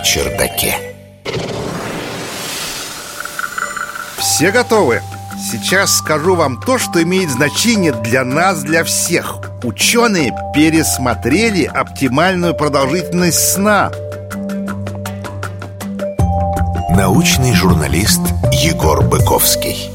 чердаке. Все готовы? Сейчас скажу вам то, что имеет значение для нас, для всех. Ученые пересмотрели оптимальную продолжительность сна. Научный журналист Егор Быковский.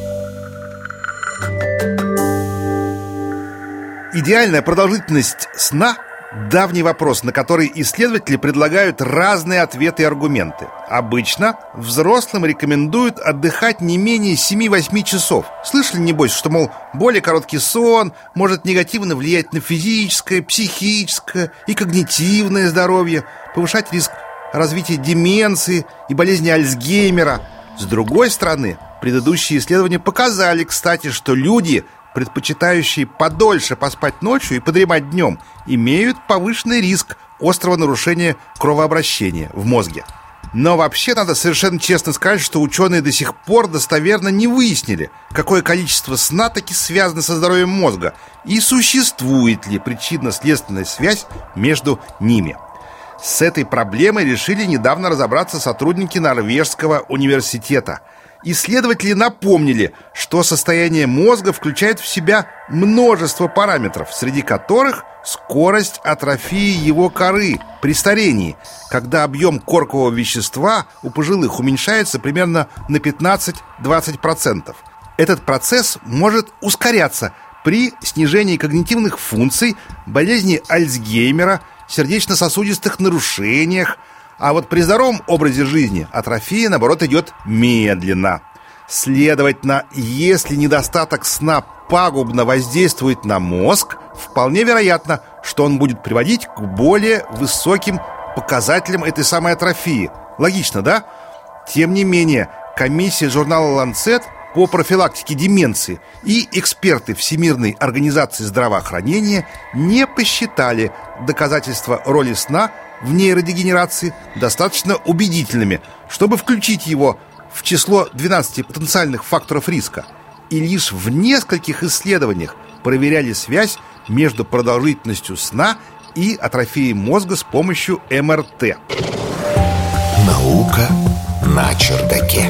Идеальная продолжительность сна – давний вопрос, на который исследователи предлагают разные ответы и аргументы. Обычно взрослым рекомендуют отдыхать не менее 7-8 часов. Слышали, небось, что, мол, более короткий сон может негативно влиять на физическое, психическое и когнитивное здоровье, повышать риск развития деменции и болезни Альцгеймера. С другой стороны, предыдущие исследования показали, кстати, что люди – предпочитающие подольше поспать ночью и подремать днем, имеют повышенный риск острого нарушения кровообращения в мозге. Но вообще надо совершенно честно сказать, что ученые до сих пор достоверно не выяснили, какое количество сна таки связано со здоровьем мозга и существует ли причинно-следственная связь между ними. С этой проблемой решили недавно разобраться сотрудники Норвежского университета – Исследователи напомнили, что состояние мозга включает в себя множество параметров, среди которых скорость атрофии его коры при старении, когда объем коркового вещества у пожилых уменьшается примерно на 15-20%. Этот процесс может ускоряться при снижении когнитивных функций, болезни Альцгеймера, сердечно-сосудистых нарушениях, а вот при здоровом образе жизни атрофия, наоборот, идет медленно. Следовательно, если недостаток сна пагубно воздействует на мозг, вполне вероятно, что он будет приводить к более высоким показателям этой самой атрофии. Логично, да? Тем не менее, комиссия журнала «Ланцет» по профилактике деменции и эксперты Всемирной организации здравоохранения не посчитали доказательства роли сна в нейродегенерации достаточно убедительными, чтобы включить его в число 12 потенциальных факторов риска. И лишь в нескольких исследованиях проверяли связь между продолжительностью сна и атрофией мозга с помощью МРТ. Наука на чердаке.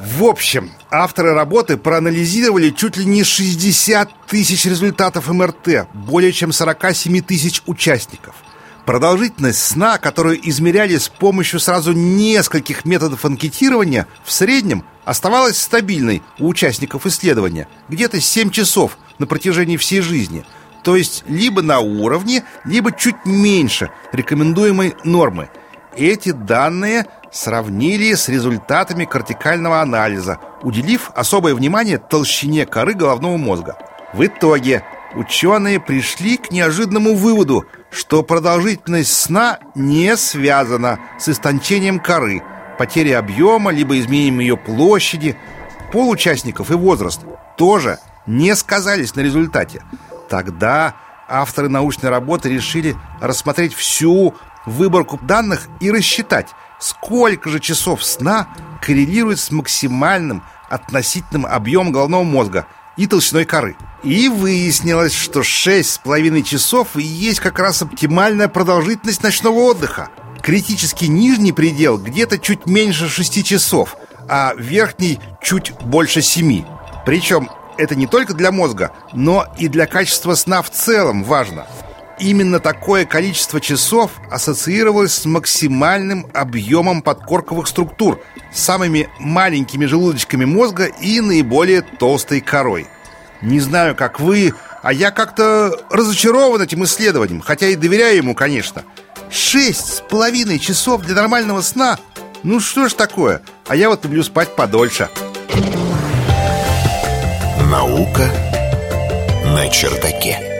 В общем, авторы работы проанализировали чуть ли не 60 тысяч результатов МРТ, более чем 47 тысяч участников – Продолжительность сна, которую измеряли с помощью сразу нескольких методов анкетирования, в среднем оставалась стабильной у участников исследования, где-то 7 часов на протяжении всей жизни, то есть либо на уровне, либо чуть меньше рекомендуемой нормы. Эти данные сравнили с результатами кортикального анализа, уделив особое внимание толщине коры головного мозга. В итоге ученые пришли к неожиданному выводу, что продолжительность сна не связана с истончением коры, потерей объема, либо изменением ее площади. Пол участников и возраст тоже не сказались на результате. Тогда авторы научной работы решили рассмотреть всю выборку данных и рассчитать, сколько же часов сна коррелирует с максимальным относительным объемом головного мозга – и толщиной коры. И выяснилось, что шесть с половиной часов и есть как раз оптимальная продолжительность ночного отдыха. Критический нижний предел где-то чуть меньше 6 часов, а верхний чуть больше 7. Причем это не только для мозга, но и для качества сна в целом важно. Именно такое количество часов ассоциировалось с максимальным объемом подкорковых структур, самыми маленькими желудочками мозга и наиболее толстой корой. Не знаю, как вы, а я как-то разочарован этим исследованием, хотя и доверяю ему, конечно. Шесть с половиной часов для нормального сна? Ну что ж такое? А я вот люблю спать подольше. Наука на чердаке.